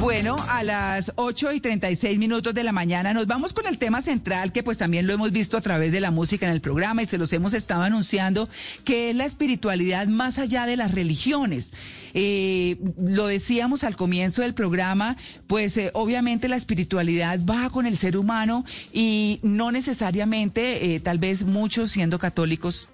Bueno, a las 8 y 36 minutos de la mañana nos vamos con el tema central que pues también lo hemos visto a través de la música en el programa y se los hemos estado anunciando, que es la espiritualidad más allá de las religiones. Eh, lo decíamos al comienzo del programa, pues eh, obviamente la espiritualidad va con el ser humano y no necesariamente, eh, tal vez muchos siendo católicos,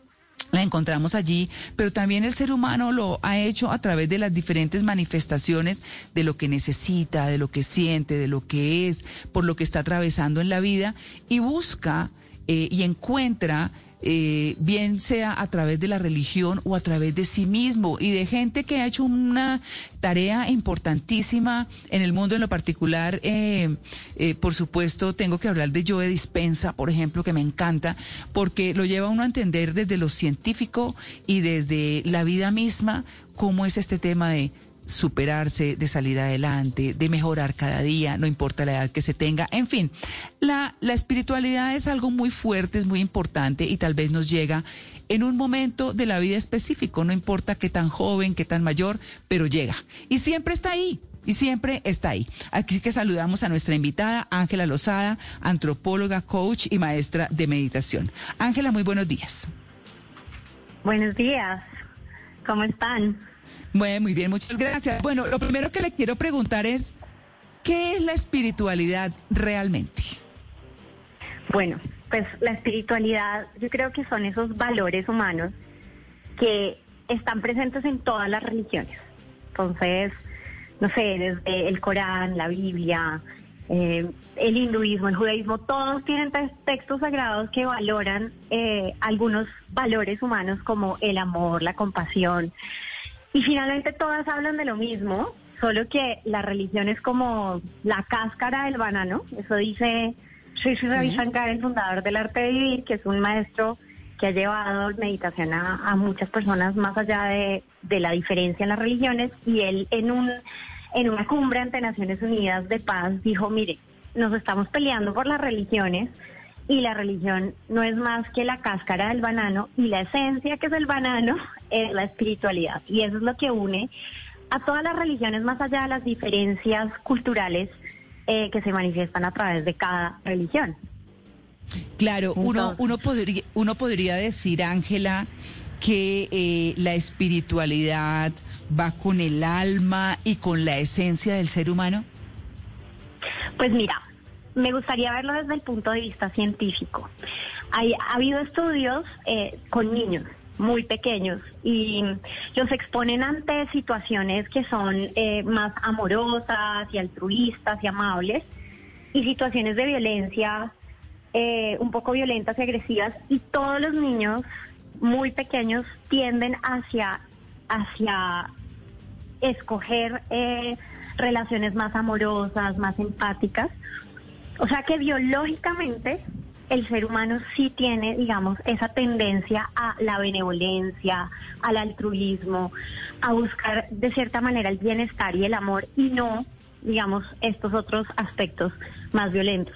la encontramos allí, pero también el ser humano lo ha hecho a través de las diferentes manifestaciones de lo que necesita, de lo que siente, de lo que es, por lo que está atravesando en la vida y busca eh, y encuentra eh, bien sea a través de la religión o a través de sí mismo y de gente que ha hecho una tarea importantísima en el mundo en lo particular. Eh, eh, por supuesto, tengo que hablar de Joe Dispensa, por ejemplo, que me encanta, porque lo lleva uno a entender desde lo científico y desde la vida misma cómo es este tema de superarse, de salir adelante, de mejorar cada día, no importa la edad que se tenga. En fin, la, la espiritualidad es algo muy fuerte, es muy importante y tal vez nos llega en un momento de la vida específico, no importa qué tan joven, qué tan mayor, pero llega. Y siempre está ahí, y siempre está ahí. Aquí que saludamos a nuestra invitada, Ángela Lozada, antropóloga, coach y maestra de meditación. Ángela, muy buenos días. Buenos días, ¿cómo están? Muy, muy bien, muchas gracias. Bueno, lo primero que le quiero preguntar es, ¿qué es la espiritualidad realmente? Bueno, pues la espiritualidad yo creo que son esos valores humanos que están presentes en todas las religiones. Entonces, no sé, desde el Corán, la Biblia, eh, el hinduismo, el judaísmo, todos tienen textos sagrados que valoran eh, algunos valores humanos como el amor, la compasión. Y finalmente todas hablan de lo mismo, solo que la religión es como la cáscara del banano. Eso dice Sri Sri Ravi Shankar, el fundador del arte de vivir, que es un maestro que ha llevado meditación a, muchas personas más allá de, de, la diferencia en las religiones. Y él en, un, en una cumbre ante Naciones Unidas de Paz dijo, mire, nos estamos peleando por las religiones y la religión no es más que la cáscara del banano y la esencia que es el banano es la espiritualidad. Y eso es lo que une a todas las religiones más allá de las diferencias culturales eh, que se manifiestan a través de cada religión. Claro, uno, uno, podría, uno podría decir, Ángela, que eh, la espiritualidad va con el alma y con la esencia del ser humano. Pues mira, me gustaría verlo desde el punto de vista científico. Hay, ha habido estudios eh, con niños muy pequeños y los exponen ante situaciones que son eh, más amorosas y altruistas y amables y situaciones de violencia eh, un poco violentas y agresivas y todos los niños muy pequeños tienden hacia hacia escoger relaciones más amorosas, más empáticas o sea que biológicamente el ser humano sí tiene, digamos, esa tendencia a la benevolencia, al altruismo, a buscar de cierta manera el bienestar y el amor y no, digamos, estos otros aspectos más violentos.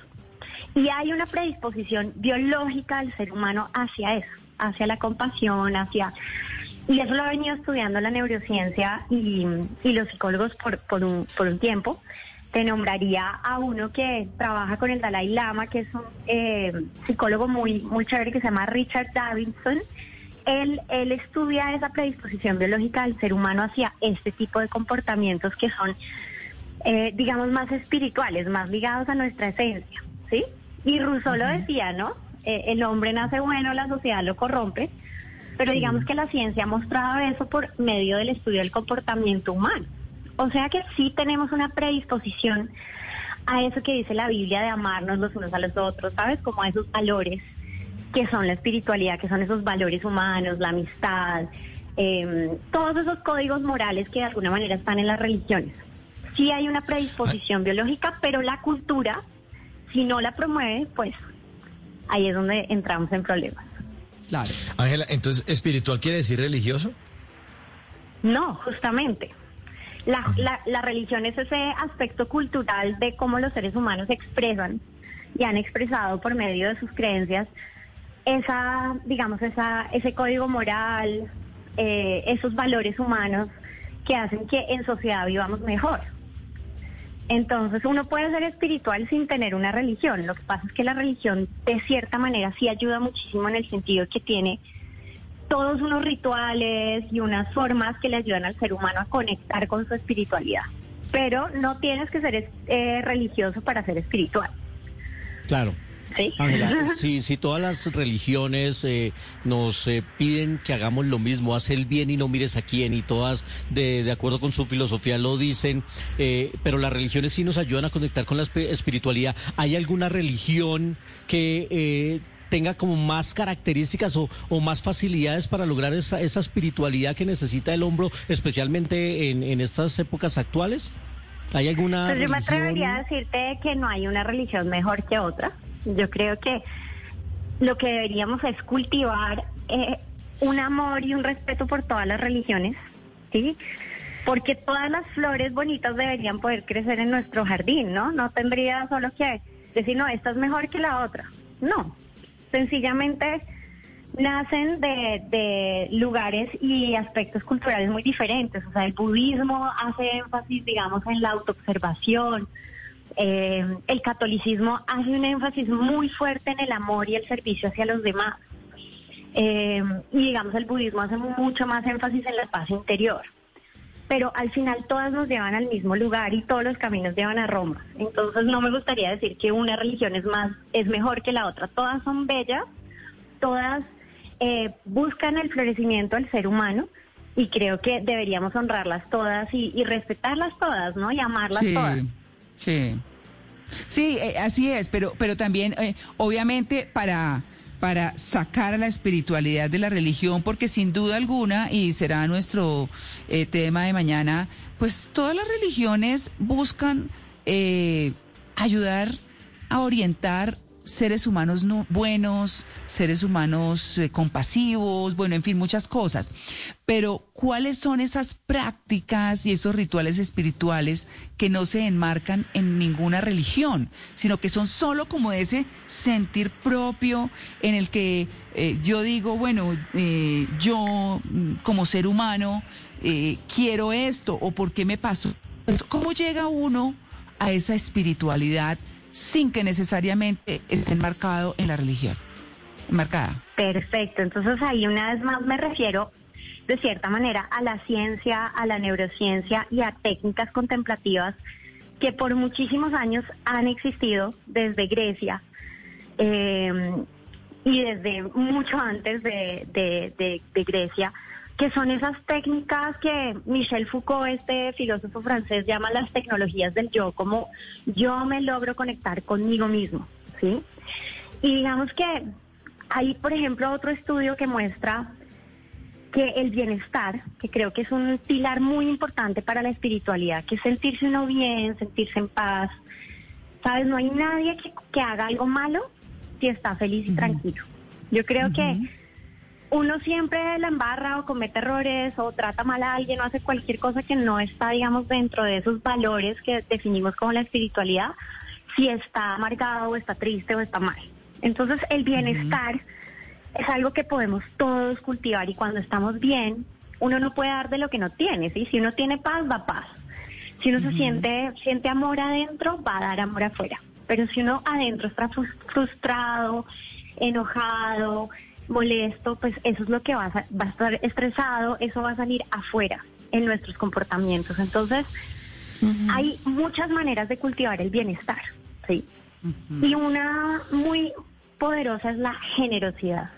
Y hay una predisposición biológica del ser humano hacia eso, hacia la compasión, hacia... Y eso lo ha venido estudiando la neurociencia y, los psicólogos por, un tiempo te nombraría a uno que trabaja con el Dalai Lama, que es un eh, psicólogo muy, muy chévere que se llama Richard Davidson. Él, él estudia esa predisposición biológica del ser humano hacia este tipo de comportamientos que son, eh, digamos, más espirituales, más ligados a nuestra esencia, ¿sí? Y Rousseau lo decía, ¿no? Eh, el hombre nace bueno, la sociedad lo corrompe, pero digamos que la ciencia ha mostrado eso por medio del estudio del comportamiento humano. O sea que sí tenemos una predisposición a eso que dice la Biblia de amarnos los unos a los otros, ¿sabes? Como a esos valores que son la espiritualidad, que son esos valores humanos, la amistad, em, todos esos códigos morales que de alguna manera están en las religiones. Sí hay una predisposición biológica, pero la cultura, si no la promueve, pues ahí es donde entramos en problemas. Claro. Ángela, entonces, ¿espiritual quiere decir religioso? No, justamente. La, la, la, religión es ese aspecto cultural de cómo los seres humanos expresan y han expresado por medio de sus creencias esa, digamos, esa, ese código moral, eh, esos valores humanos que hacen que en sociedad vivamos mejor. Entonces uno puede ser espiritual sin tener una religión. Lo que pasa es que la religión de cierta manera sí ayuda muchísimo en el sentido que tiene todos unos rituales y unas formas que le ayudan al ser humano a conectar con su espiritualidad. Pero no tienes que ser eh, religioso para ser espiritual. Claro. ¿Sí? Ángela, si, si todas las religiones eh, nos eh, piden que hagamos lo mismo, haz el bien y no mires a quién, y todas de, de acuerdo con su filosofía lo dicen, eh, pero las religiones sí nos ayudan a conectar con la espiritualidad. ¿Hay alguna religión que tenga como más características o, o, más facilidades para lograr esa, esa espiritualidad que necesita el hombro, especialmente en, en estas épocas actuales? ¿Hay alguna pues yo me atrevería a decirte que no hay una religión mejor que otra. Yo creo que lo que deberíamos es cultivar eh, un amor y un respeto por todas las religiones, ¿sí? Porque todas las flores bonitas deberían poder crecer en nuestro jardín, ¿no? No tendría solo que decir, no, esta es mejor que la otra. No, sencillamente nacen de, de, lugares y aspectos culturales muy diferentes. O sea, el budismo hace énfasis, digamos, en la autoobservación. Eh, el catolicismo hace un énfasis muy fuerte en el amor y el servicio hacia los demás. Eh, y digamos, el budismo hace mucho más énfasis en la paz interior. Pero al final todas nos llevan al mismo lugar y todos los caminos llevan a Roma. Entonces no me gustaría decir que una religión es más, es mejor que la otra. Todas son bellas, todas eh, buscan el florecimiento del ser humano y creo que deberíamos honrarlas todas y, respetarlas todas, ¿no? Y amarlas todas. Sí, sí, eh, así es, pero, pero también, eh, obviamente, para para sacar a la espiritualidad de la religión, porque sin duda alguna, y será nuestro tema de mañana, pues todas las religiones buscan ayudar a orientar seres humanos no, buenos, seres humanos eh, compasivos, bueno, en fin, muchas cosas. Pero, ¿cuáles son esas prácticas y esos rituales espirituales que no se enmarcan en ninguna religión, sino que son solo como ese sentir propio en el que eh, yo digo, bueno, eh, yo mm, como ser humano quiero esto o por qué me pasó? ¿Cómo llega uno a esa espiritualidad? Sin que necesariamente esté enmarcado en la religión. Marcada. Perfecto. Entonces ahí una vez más me refiero de cierta manera a la ciencia, a la neurociencia y a técnicas contemplativas que por muchísimos años han existido desde Grecia eh, y desde mucho antes de Grecia que son esas técnicas que Michel Foucault, este filósofo francés, llama las tecnologías del yo, como yo me logro conectar conmigo mismo, ¿sí? Y digamos que hay, por ejemplo, otro estudio que muestra que el bienestar, que creo que es un pilar muy importante para la espiritualidad, que es sentirse uno bien, sentirse en paz. ¿Sabes? No hay nadie que, haga algo malo si está feliz y tranquilo. Yo creo que uno siempre la embarra o comete errores o trata mal a alguien o hace cualquier cosa que no está, digamos, dentro de esos valores que definimos como la espiritualidad, si está amargado o está triste o está mal. Entonces el bienestar es algo que podemos todos cultivar y cuando estamos bien, uno no puede dar de lo que no tiene, ¿sí? Si uno tiene paz, da paz. Si uno se siente, siente amor adentro, va a dar amor afuera. Pero si uno adentro está frustrado, enojado, molesto, pues eso es lo que va a, va a estar estresado, eso va a salir afuera en nuestros comportamientos. Entonces, hay muchas maneras de cultivar el bienestar, ¿sí? Y una muy poderosa es la generosidad.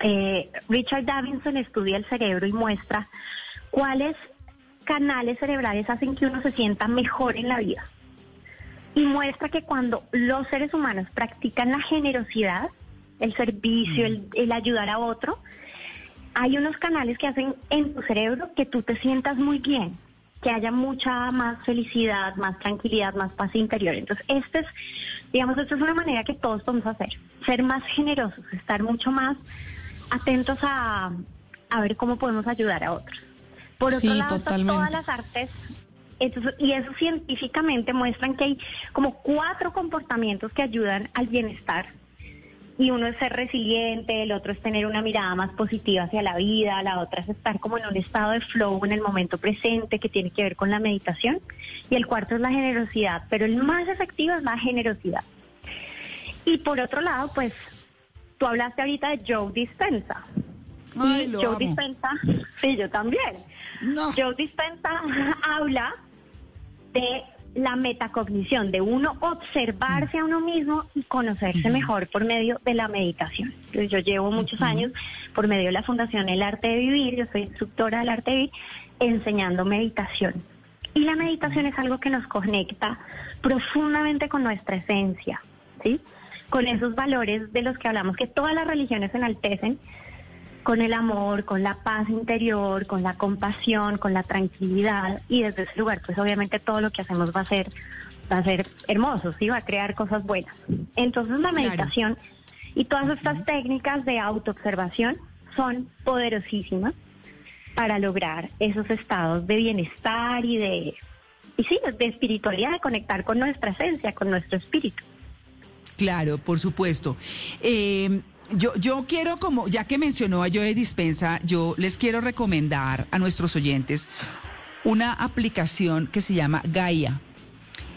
Eh, Richard Davidson estudia el cerebro y muestra cuáles canales cerebrales hacen que uno se sienta mejor en la vida. Y muestra que cuando los seres humanos practican la generosidad, el servicio, el, el ayudar a otro, hay unos canales que hacen en tu cerebro que tú te sientas muy bien, que haya mucha más felicidad, más tranquilidad, más paz interior. Entonces, este es, digamos, esta es una manera que todos podemos hacer, ser más generosos, estar mucho más atentos a, a ver cómo podemos ayudar a otros. Por otro lado, todas las artes y eso científicamente muestran que hay como cuatro comportamientos que ayudan al bienestar. Y uno es ser resiliente, el otro es tener una mirada más positiva hacia la vida, la otra es estar como en un estado de flow en el momento presente que tiene que ver con la meditación. Y el cuarto es la generosidad, pero el más efectivo es la generosidad. Y por otro lado, pues tú hablaste ahorita de Joe Dispensa. y Joe Dispensa, sí, yo también. Joe Dispensa habla de la metacognición, de uno observarse a uno mismo y conocerse mejor por medio de la meditación. yo llevo muchos años por medio de la Fundación El Arte de Vivir, yo soy instructora del Arte de Vivir, enseñando meditación. Y la meditación es algo que nos conecta profundamente con nuestra esencia, ¿sí? Con esos valores de los que hablamos, que todas las religiones enaltecen, con el amor, con la paz interior, con la compasión, con la tranquilidad y desde ese lugar pues obviamente todo lo que hacemos va a ser va a ser hermoso, sí, va a crear cosas buenas. Entonces la meditación y todas estas técnicas de autoobservación son poderosísimas para lograr esos estados de bienestar y de y sí, de espiritualidad, de conectar con nuestra esencia, con nuestro espíritu. Claro, por supuesto. Eh, yo, yo quiero, como ya que mencionó a Joe Dispensa, yo les quiero recomendar a nuestros oyentes una aplicación que se llama Gaia.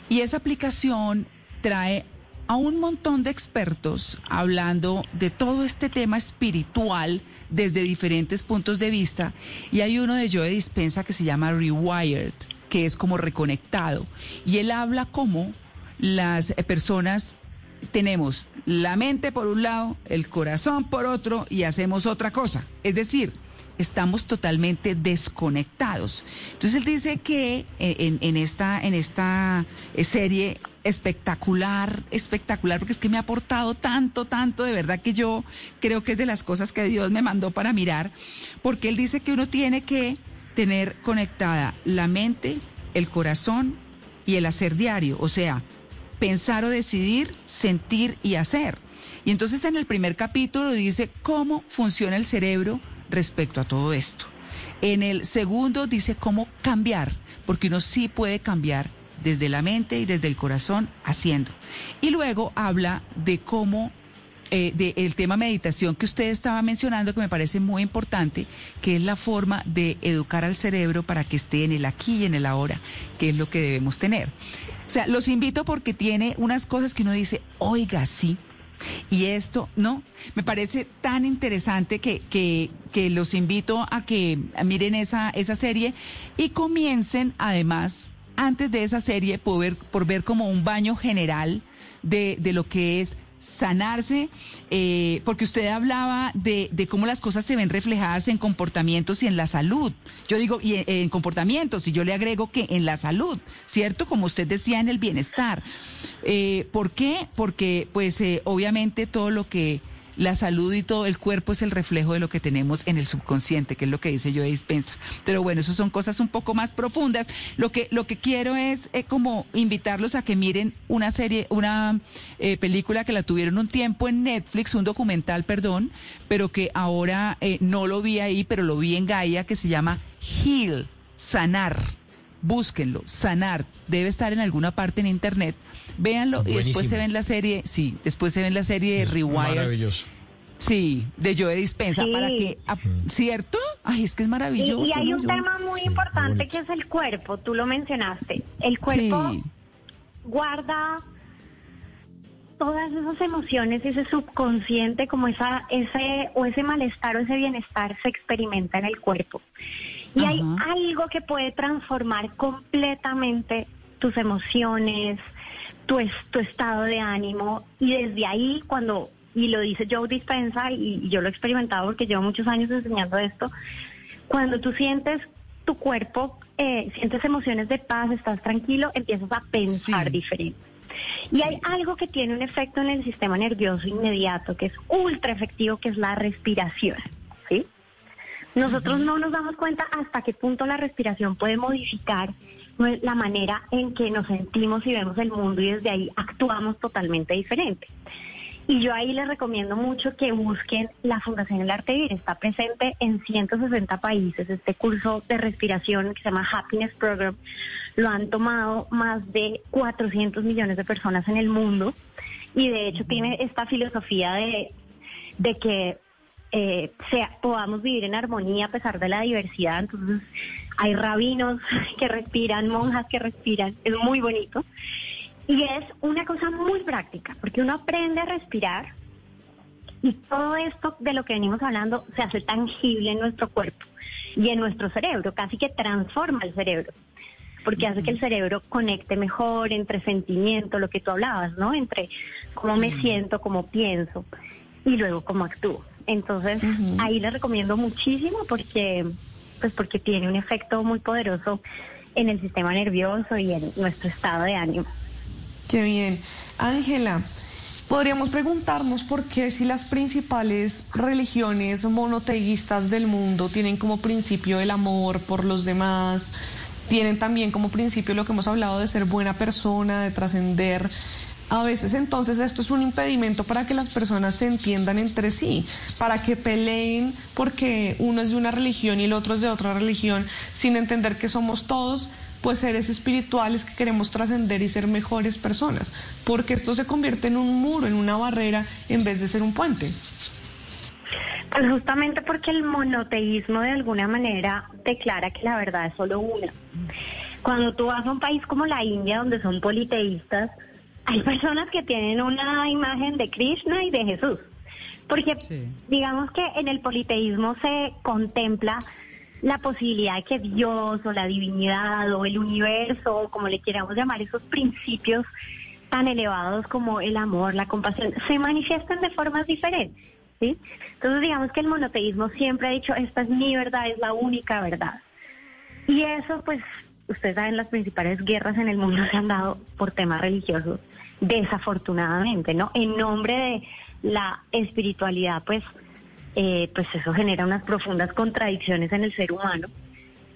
Y esa aplicación trae a un montón de expertos hablando de todo este tema espiritual desde diferentes puntos de vista. Y hay uno de Joe Dispensa que se llama Rewired, que es como reconectado. Y él habla como las personas tenemos la mente por un lado, el corazón por otro y hacemos otra cosa. Es decir, estamos totalmente desconectados. Entonces él dice que en, esta, en esta eh, serie espectacular, espectacular, porque es que me ha aportado tanto, tanto, de verdad que yo creo que es de las cosas que Dios me mandó para mirar, porque él dice que uno tiene que tener conectada la mente, el corazón y el hacer diario, o sea, pensar o decidir, sentir y hacer. Y entonces en el primer capítulo dice cómo funciona el cerebro respecto a todo esto. En el segundo dice cómo cambiar, porque uno sí puede cambiar desde la mente y desde el corazón haciendo. Y luego habla de cómo eh, del tema meditación que usted estaba mencionando, que me parece muy importante, que es la forma de educar al cerebro para que esté en el aquí y en el ahora, que es lo que debemos tener. O sea, los invito porque tiene unas cosas que uno dice, oiga, sí. Y esto, ¿no? Me parece tan interesante que, que, que los invito a que miren esa, esa serie y comiencen además, antes de esa serie, por ver, por ver como un baño general de, de lo que es sanarse, eh, porque usted hablaba de, cómo las cosas se ven reflejadas en comportamientos y en la salud. Yo digo, y en, comportamientos, y yo le agrego que en la salud, ¿cierto? Como usted decía, en el bienestar. Eh, ¿Por qué? Porque, pues, eh, obviamente todo lo que la salud y todo el cuerpo es el reflejo de lo que tenemos en el subconsciente, que es lo que dice yo de dispensa. Pero bueno, eso son cosas un poco más profundas. Lo que, lo que quiero es eh, como invitarlos a que miren una serie, una eh, película que la tuvieron un tiempo en Netflix, un documental, perdón, pero que ahora eh, no lo vi ahí, pero lo vi en Gaia, que se llama Heal, sanar búsquenlo, sanar, debe estar en alguna parte en internet, véanlo y después se ven la serie, sí, después se ven la serie de Rewire. Maravilloso. Sí, de Joe Dispensa, para que, ah, ¿cierto? Ay, es que es maravilloso. Y, hay un tema muy importante que es el cuerpo, tú lo mencionaste. El cuerpo guarda todas esas emociones, ese subconsciente, como esa, ese, o ese malestar o ese bienestar se experimenta en el cuerpo. Y hay algo que puede transformar completamente tus emociones, tu, tu estado de ánimo. Y desde ahí, cuando, y lo dice Joe Dispensa, y, yo lo he experimentado porque llevo muchos años enseñando esto, cuando tú sientes tu cuerpo, eh, sientes emociones de paz, estás tranquilo, empiezas a pensar diferente. Y hay algo que tiene un efecto en el sistema nervioso inmediato, que es ultra efectivo, que es la respiración. Nosotros no nos damos cuenta hasta qué punto la respiración puede modificar la manera en que nos sentimos y vemos el mundo y desde ahí actuamos totalmente diferente. Y yo ahí les recomiendo mucho que busquen la Fundación El Arte Vivir. Está presente en 160 países. Este curso de respiración que se llama Happiness Program lo han tomado más de 400 millones de personas en el mundo. Y de hecho tiene esta filosofía de, de que eh, sea, podamos vivir en armonía a pesar de la diversidad. Entonces hay rabinos que respiran, monjas que respiran. Es muy bonito. Y es una cosa muy práctica, porque uno aprende a respirar y todo esto de lo que venimos hablando se hace tangible en nuestro cuerpo y en nuestro cerebro, casi que transforma el cerebro, porque hace que el cerebro conecte mejor entre sentimiento, lo que tú hablabas, ¿no? Entre cómo me siento, cómo pienso y luego cómo actúo. Entonces, ahí le recomiendo muchísimo porque pues porque tiene un efecto muy poderoso en el sistema nervioso y en nuestro estado de ánimo. Qué bien. Ángela, podríamos preguntarnos por qué si las principales religiones monoteístas del mundo tienen como principio el amor por los demás, tienen también como principio lo que hemos hablado de ser buena persona, de trascender. A veces entonces esto es un impedimento para que las personas se entiendan entre sí, para que peleen porque uno es de una religión y el otro es de otra religión, sin entender que somos todos pues seres espirituales que queremos trascender y ser mejores personas, porque esto se convierte en un muro, en una barrera, en vez de ser un puente. Pues justamente porque el monoteísmo de alguna manera declara que la verdad es solo una. Cuando tú vas a un país como la India, donde son politeístas, hay personas que tienen una imagen de Krishna y de Jesús. Porque digamos que en el politeísmo se contempla la posibilidad de que Dios o la divinidad o el universo, como le queramos llamar, esos principios tan elevados como el amor, la compasión, se manifiestan de formas diferentes. ¿sí? Entonces digamos que el monoteísmo siempre ha dicho, esta es mi verdad, es la única verdad. Y eso, pues, ustedes saben, las principales guerras en el mundo se han dado por temas religiosos, desafortunadamente, ¿no? En nombre de la espiritualidad, pues, eh, pues eso genera unas profundas contradicciones en el ser humano.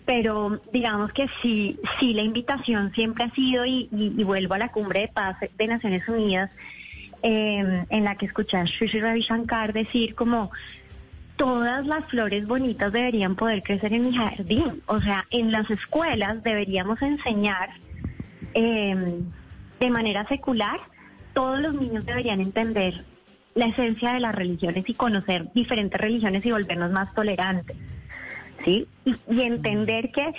Pero digamos que sí, sí la invitación siempre ha sido, y, vuelvo a la cumbre de paz de Naciones Unidas, em, en la que escuché a Sri Ravi Shankar decir como todas las flores bonitas deberían poder crecer en mi jardín. O sea, en las escuelas deberíamos enseñar em, de manera secular, todos los niños deberían entender la esencia de las religiones y conocer diferentes religiones y volvernos más tolerantes, ¿sí? Y, entender que,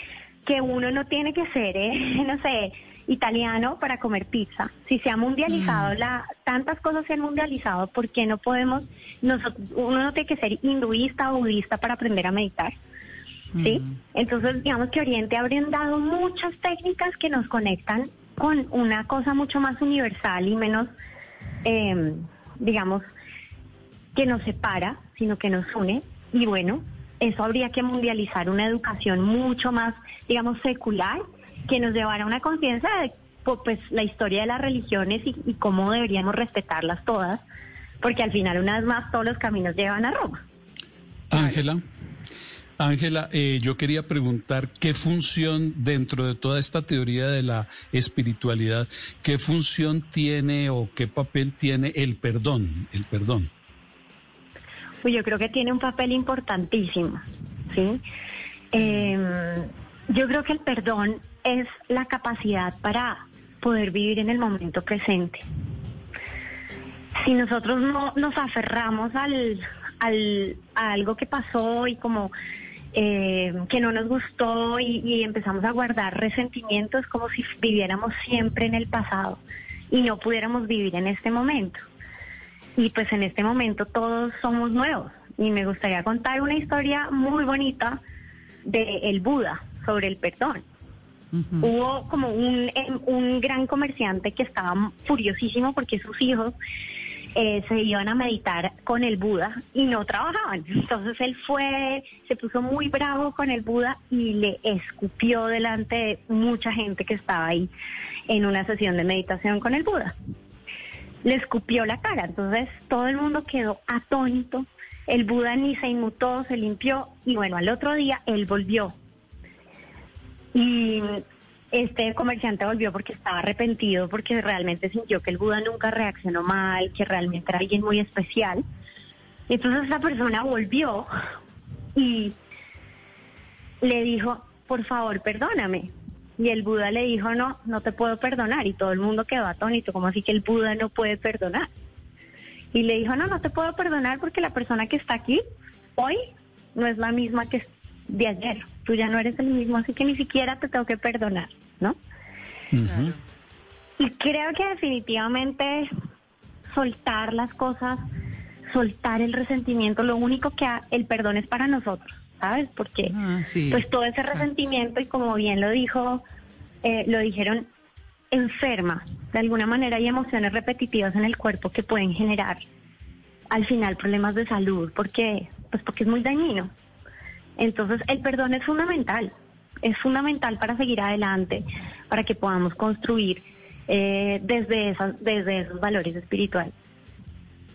que uno no tiene que ser, eh, no sé, italiano para comer pizza. Si se ha mundializado, mm. la, tantas cosas se han mundializado, ¿por qué no podemos, uno no tiene que ser hinduista o budista para aprender a meditar? ¿Sí? Mm. Entonces, digamos que Oriente ha brindado muchas técnicas que nos conectan con una cosa mucho más universal y menos... Eh, digamos, que nos separa, sino que nos une. Y bueno, eso habría que mundializar una educación mucho más, digamos, secular, que nos llevara a una conciencia de pues la historia de las religiones y, cómo deberíamos respetarlas todas, porque al final, una vez más, todos los caminos llevan a Roma. Ángela. Ángela, eh, yo quería preguntar qué función dentro de toda esta teoría de la espiritualidad, qué función tiene o qué papel tiene el perdón, el perdón. Pues yo creo que tiene un papel importantísimo, ¿sí? Em, yo creo que el perdón es la capacidad para poder vivir en el momento presente. Si nosotros no nos aferramos al, al, a algo que pasó y como eh, que no nos gustó y, empezamos a guardar resentimientos como si viviéramos siempre en el pasado y no pudiéramos vivir en este momento. Y pues en este momento todos somos nuevos. Y me gustaría contar una historia muy bonita de el Buda sobre el perdón. Hubo como un, un gran comerciante que estaba furiosísimo porque sus hijos eh, se iban a meditar con el Buda y no trabajaban. Entonces él fue, se puso muy bravo con el Buda y le escupió delante de mucha gente que estaba ahí en una sesión de meditación con el Buda. Le escupió la cara, entonces todo el mundo quedó atónito. El Buda ni se inmutó, se limpió y bueno, al otro día él volvió. Y este comerciante volvió porque estaba arrepentido, porque realmente sintió que el Buda nunca reaccionó mal, que realmente era alguien muy especial. Entonces esa persona volvió y le dijo, por favor, perdóname. Y el Buda le dijo, no, no te puedo perdonar. Y todo el mundo quedó atónito, como así que el Buda no puede perdonar. Y le dijo, no, no te puedo perdonar porque la persona que está aquí hoy no es la misma que de ayer. Tú ya no eres el mismo, así que ni siquiera te tengo que perdonar, ¿no? Y creo que definitivamente soltar las cosas, soltar el resentimiento, lo único que el perdón es para nosotros, ¿sabes? Porque Ah, sí. pues todo ese resentimiento y como bien lo dijo, eh, lo dijeron, enferma. De alguna manera hay emociones repetitivas en el cuerpo que pueden generar al final problemas de salud, porque pues porque es muy dañino. Entonces, el perdón es fundamental, es fundamental para seguir adelante, para que podamos construir eh, desde, esas, desde esos valores espirituales.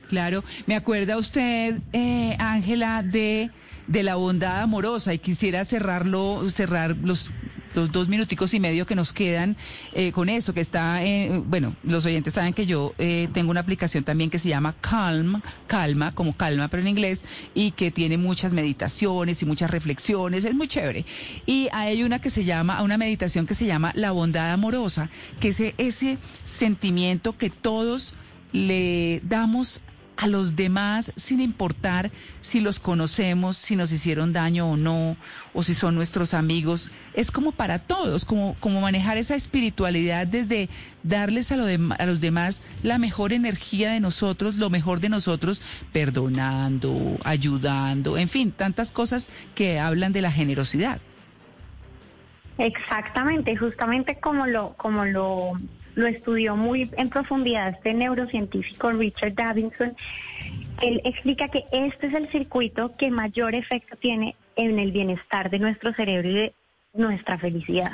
Claro, me acuerda usted, eh, Ángela, de, de la bondad amorosa y quisiera cerrarlo, cerrar los, los dos minuticos y medio que nos quedan eh, con eso, que está, eh, bueno, los oyentes saben que yo eh, tengo una aplicación también que se llama Calm, Calma, como calma, pero en inglés, y que tiene muchas meditaciones y muchas reflexiones, es muy chévere. Y hay una que se llama, una meditación que se llama la bondad amorosa, que es ese sentimiento que todos le damos a los demás sin importar si los conocemos, si nos hicieron daño o no, o si son nuestros amigos. Es como para todos, como, como manejar esa espiritualidad desde darles a, lo dem- a los demás la mejor energía de nosotros, lo mejor de nosotros, perdonando, ayudando, en fin, tantas cosas que hablan de la generosidad. Exactamente, justamente como lo, como lo, lo estudió muy en profundidad este neurocientífico Richard Davidson, él explica que este es el circuito que mayor efecto tiene en el bienestar de nuestro cerebro y de nuestra felicidad.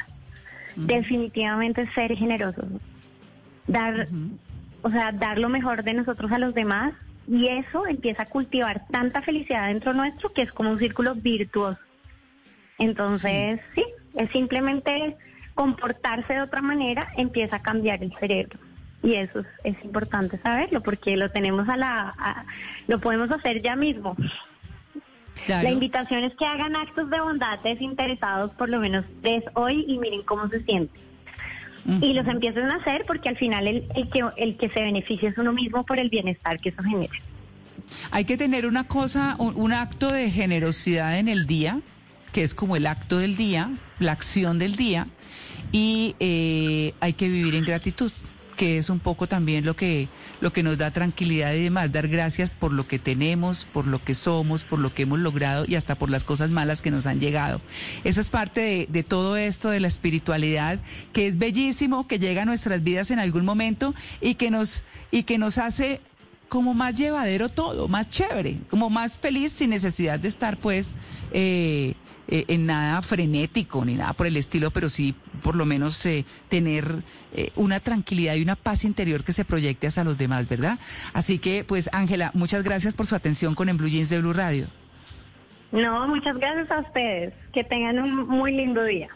Definitivamente ser generosos, dar, o sea, dar lo mejor de nosotros a los demás y eso empieza a cultivar tanta felicidad dentro nuestro que es como un círculo virtuoso. Entonces, sí, es simplemente comportarse de otra manera, empieza a cambiar el cerebro. Y eso es, es importante saberlo porque lo tenemos a la, a- lo podemos hacer ya mismo. Claro. La invitación es que hagan actos de bondad desinteresados por lo menos tres hoy y miren cómo se sienten. Y los empiecen a hacer porque al final el, el que, el que se beneficia es uno mismo por el bienestar que eso genera. Hay que tener una cosa, un, un acto de generosidad en el día, que es como el acto del día, la acción del día, y eh, hay que vivir en gratitud, que es un poco también lo que, lo que nos da tranquilidad y demás, dar gracias por lo que tenemos, por lo que somos, por lo que hemos logrado y hasta por las cosas malas que nos han llegado. Eso es parte de, de todo esto de la espiritualidad, que es bellísimo, que llega a nuestras vidas en algún momento y que nos, y que nos hace como más llevadero todo, más chévere, como más feliz sin necesidad de estar pues eh, eh, en nada frenético ni nada por el estilo, pero sí por lo menos eh, tener eh, una tranquilidad y una paz interior que se proyecte hacia los demás, ¿verdad? Así que pues Ángela, muchas gracias por su atención con En Blue Jeans de Blue Radio. No, muchas gracias a ustedes. Que tengan un muy lindo día.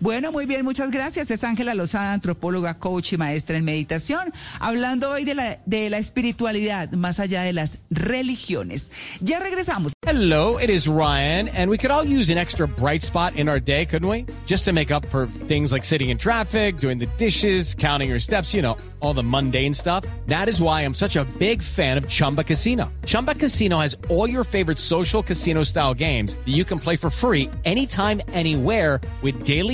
Bueno, muy bien, muchas gracias. Es Ángela Lozada, antropóloga, coach y maestra en meditación, hablando hoy de la, de la espiritualidad más allá de las religiones. Ya regresamos. Hello, it is Ryan, and we could all use an extra bright spot in our day, couldn't we? Just to make up for things like sitting in traffic, doing the dishes, counting your steps, you know, all the mundane stuff. That is why I'm such a big fan of Chumba Casino. Chumba Casino has all your favorite social casino style games that you can play for free anytime, anywhere with daily